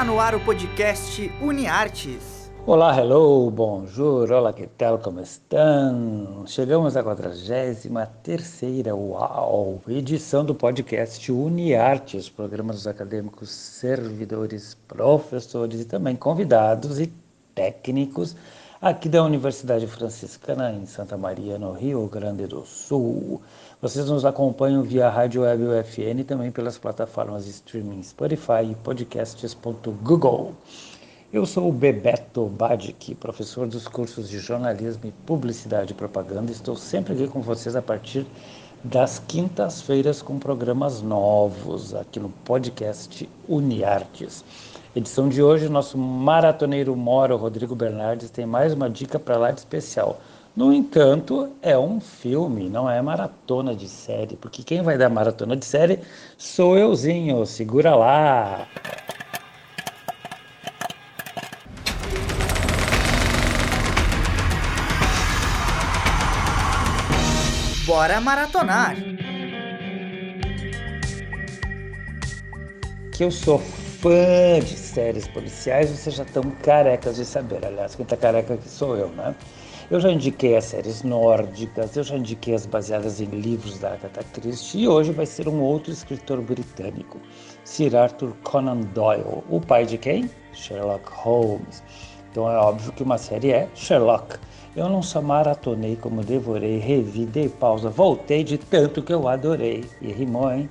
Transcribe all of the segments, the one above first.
Está no ar o podcast UniArtes. Olá, hello, bonjour, olá, que tal, como estão? Chegamos à 43 uau, edição do podcast UniArtes, programa dos acadêmicos, servidores, professores e também convidados e técnicos aqui da Universidade Franciscana em Santa Maria, no Rio Grande do Sul. Vocês nos acompanham via Rádio Web UFN e também pelas plataformas streaming Spotify e podcasts.google. Eu sou o Bebeto Badic, professor dos cursos de jornalismo e publicidade e propaganda. Estou sempre aqui com vocês a partir das quintas-feiras com programas novos aqui no podcast Uniartes. Edição de hoje, nosso maratoneiro Moro, Rodrigo Bernardes, tem mais uma dica para lá de especial. No entanto, é um filme, não é maratona de série, porque quem vai dar maratona de série sou euzinho, segura lá. Bora maratonar. Que eu sou fã de séries policiais, vocês já estão carecas de saber. Aliás, quem está careca aqui sou eu, né? Eu já indiquei as séries nórdicas, eu já indiquei as baseadas em livros da Agatha Christie e hoje vai ser um outro escritor britânico, Sir Arthur Conan Doyle. O pai de quem? Sherlock Holmes. Então é óbvio que uma série é Sherlock. Eu não só maratonei, como devorei, revi, dei pausa, voltei de tanto que eu adorei. E rimou, hein?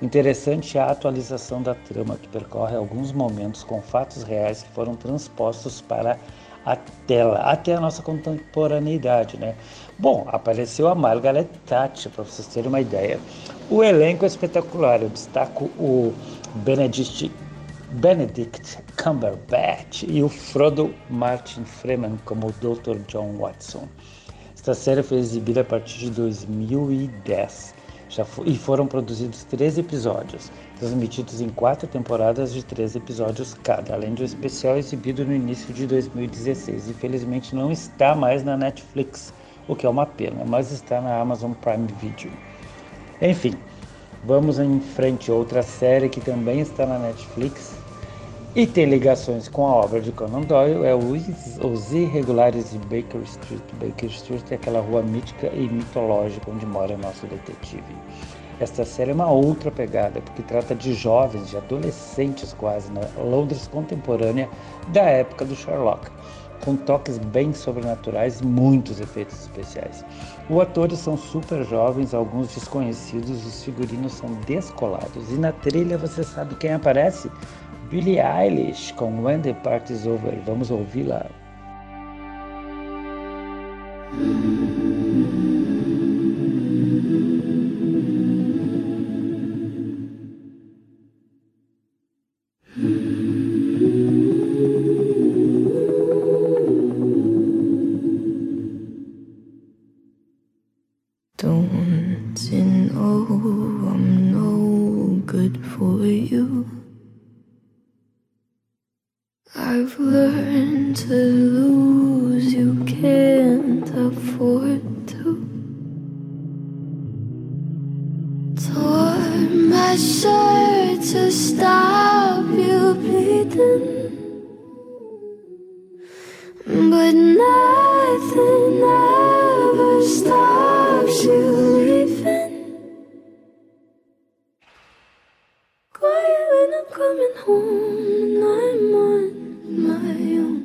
O interessante é a atualização da trama, que percorre alguns momentos com fatos reais que foram transpostos para a tela, até a nossa contemporaneidade, né? Bom, apareceu a Margaret Thatcher, para vocês terem uma ideia. O elenco é espetacular, eu destaco o Benedict, Benedict Cumberbatch e o Frodo Martin Freeman como o Dr. John Watson. Esta série foi exibida a partir de 2010 já e foram produzidos três episódios, transmitidos em quatro temporadas de três episódios cada, além de um especial exibido no início de 2016. Infelizmente não está mais na Netflix, o que é uma pena, mas está na Amazon Prime Video. Enfim, vamos em frente. Outra série que também está na Netflix e tem ligações com a obra de Conan Doyle é Os Irregulares de Baker Street. Baker Street é aquela rua mítica e mitológica onde mora nosso detetive. Esta série é uma outra pegada, porque trata de jovens, de adolescentes quase, na Londres contemporânea da época do Sherlock, com toques bem sobrenaturais e muitos efeitos especiais. Os atores são super jovens, alguns desconhecidos, os figurinos são descolados. E na trilha você sabe quem aparece? Billie Eilish com When the Party's Over. Vamos ouvi-la. Don't Tore my shirt to stop you bleeding. But nothing ever stops you leaving. Quiet when I'm coming home and I'm on my own.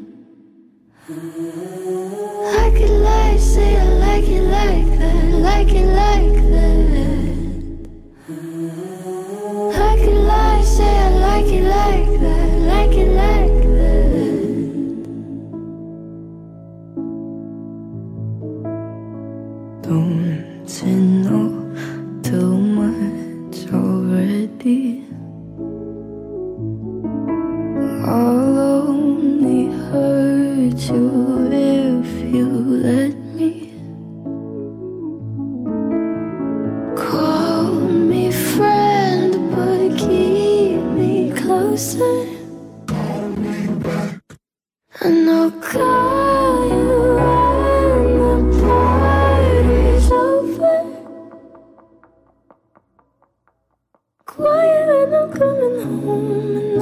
Like it like, say I like it like that, like it like that. to if you let me. Call me friend, but keep me closer. And I'll call you when the party's over. Quiet and I'm coming home and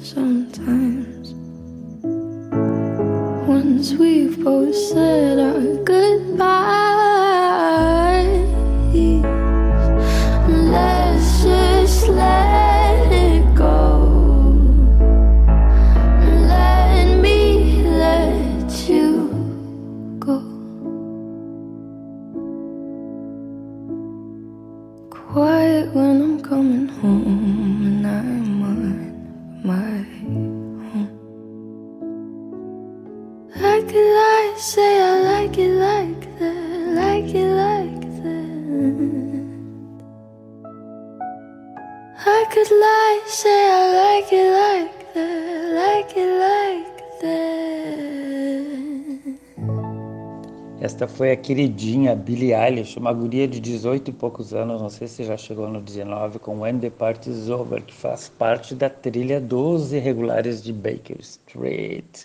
sometimes. Once we've both said our goodbyes, let's just let it go. Let me let you go. Quiet when I'm coming home Esta foi a queridinha Billie Eilish, uma guria de 18 e poucos anos, não sei se já chegou no 19, com When the Party's Over, que faz parte da trilha dos Irregulares de Baker Street.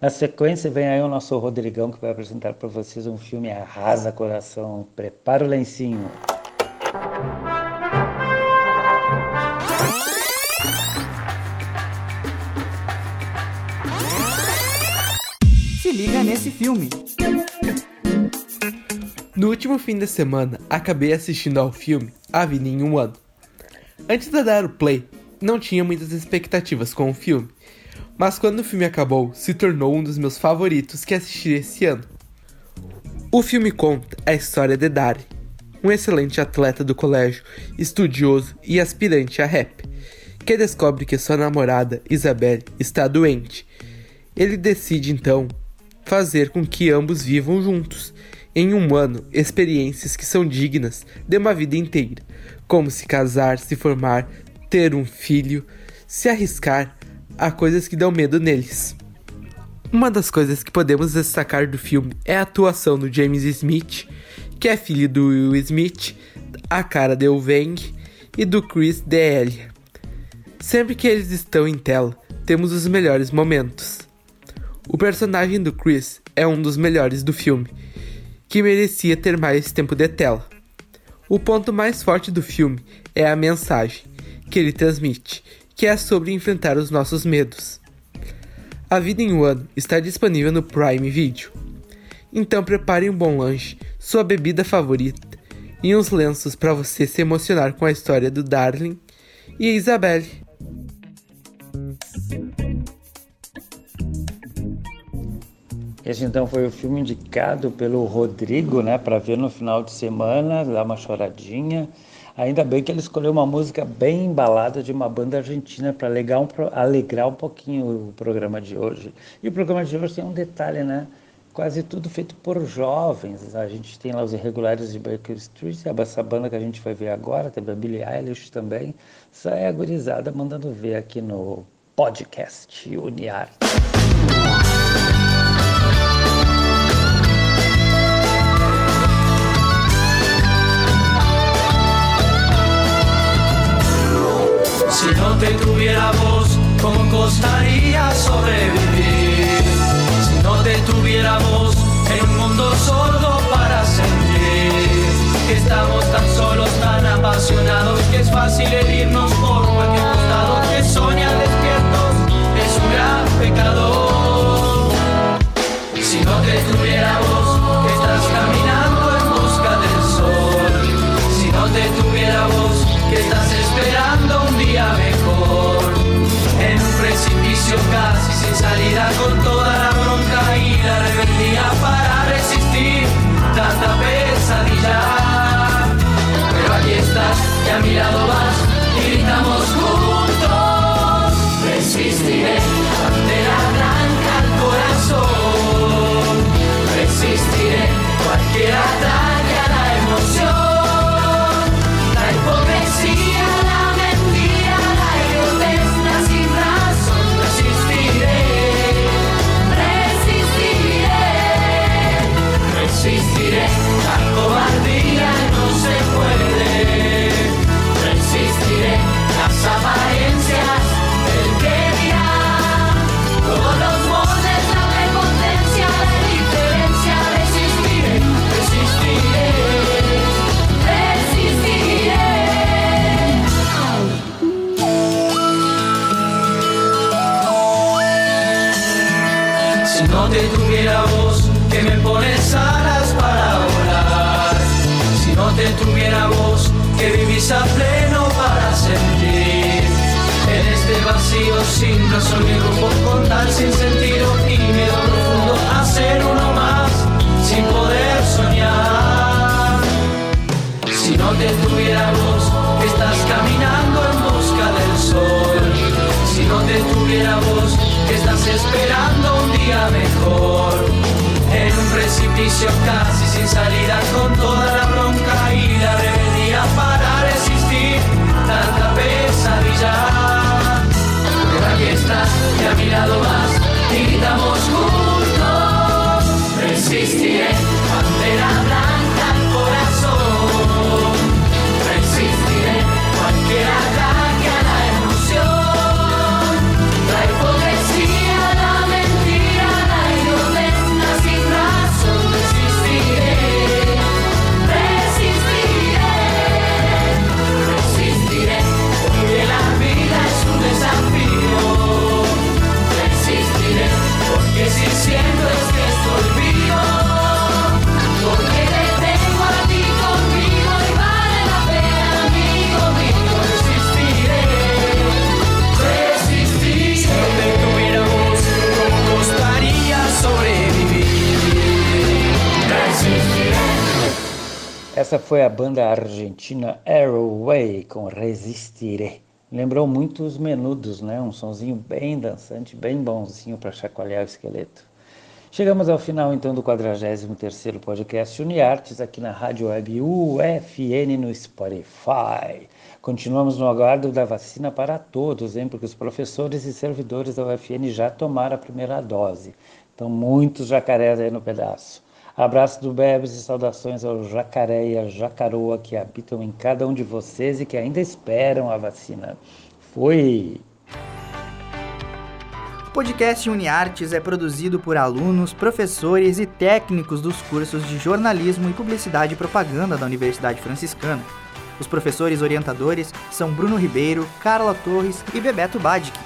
Na sequência vem aí o nosso Rodrigão, que vai apresentar para vocês um filme Arrasa Coração. Prepara o lencinho. Se liga nesse filme. No último fim de semana, acabei assistindo ao filme A Vida em um Ano. Antes de dar o play, não tinha muitas expectativas com o filme, mas quando o filme acabou, se tornou um dos meus favoritos que assisti esse ano. O filme conta a história de Dari, um excelente atleta do colégio, estudioso e aspirante a rap, que descobre que sua namorada, Isabelle, está doente. Ele decide então fazer com que ambos vivam juntos em um ano experiências que são dignas de uma vida inteira, como se casar, se formar, ter um filho, se arriscar a coisas que dão medo neles. Uma das coisas que podemos destacar do filme é a atuação do James Smith, que é filho do Will Smith, a cara de Wang e do Chris D'Elia. Sempre que eles estão em tela, temos os melhores momentos. O personagem do Chris é um dos melhores do filme, que merecia ter mais tempo de tela. O ponto mais forte do filme é a mensagem que ele transmite, que é sobre enfrentar os nossos medos. A Vida em um Ano está disponível no Prime Video. Então prepare um bom lanche, sua bebida favorita e uns lenços para você se emocionar com a história do Darling e Isabelle. Esse então foi o filme indicado pelo Rodrigo, né, para ver no final de semana, dar uma choradinha. Ainda bem que ele escolheu uma música bem embalada de uma banda argentina para alegrar, um, alegrar um pouquinho o programa de hoje. E o programa de hoje tem um detalhe, né? Quase tudo feito por jovens. A gente tem lá os irregulares de Baker Street, essa banda que a gente vai ver agora, teve a Billie Eilish também. Isso é a gurizada mandando ver aqui no podcast Uniarte. Te tuviera vos, ¿cómo costaría sobrevivir? Si no te tuviéramos en un mundo sordo para sentir que estamos tan solos, tan apasionados, que es fácil herirnos por cualquier costado, que soñar despiertos es un gran pecado. No te tuviera vos, que me pones alas para volar. Si no te tuviera vos, que vivís a pleno para sentir. En este vacío sin razón ni rumbo, con tal sin sentido y miedo profundo a ser uno más, sin poder soñar. Si no te tuviera vos, que estás caminando en casi sin salida, con toda la bronca y la rebeldía para resistir tanta pesadilla. Pero aquí estás, y a mi lado vas, y gritamos juntos. Resistiré, Essa foi a banda argentina Arrowway com Resistiré. Lembrou muito os Menudos, né? Um sonzinho bem dançante, bem bonzinho para chacoalhar o esqueleto. Chegamos ao final então do 43º podcast Uniartes aqui na Rádio Web UFN no Spotify. Continuamos no aguardo da vacina para todos, hein? Porque os professores e servidores da UFN já tomaram a primeira dose. Então muitos jacarés aí no pedaço. Abraço do Bebes e saudações ao jacaré e à jacaroa que habitam em cada um de vocês e que ainda esperam a vacina. Fui! O podcast UniArtes é produzido por alunos, professores e técnicos dos cursos de jornalismo e publicidade e propaganda da Universidade Franciscana. Os professores orientadores são Bruno Ribeiro, Carla Torres e Bebeto Badic.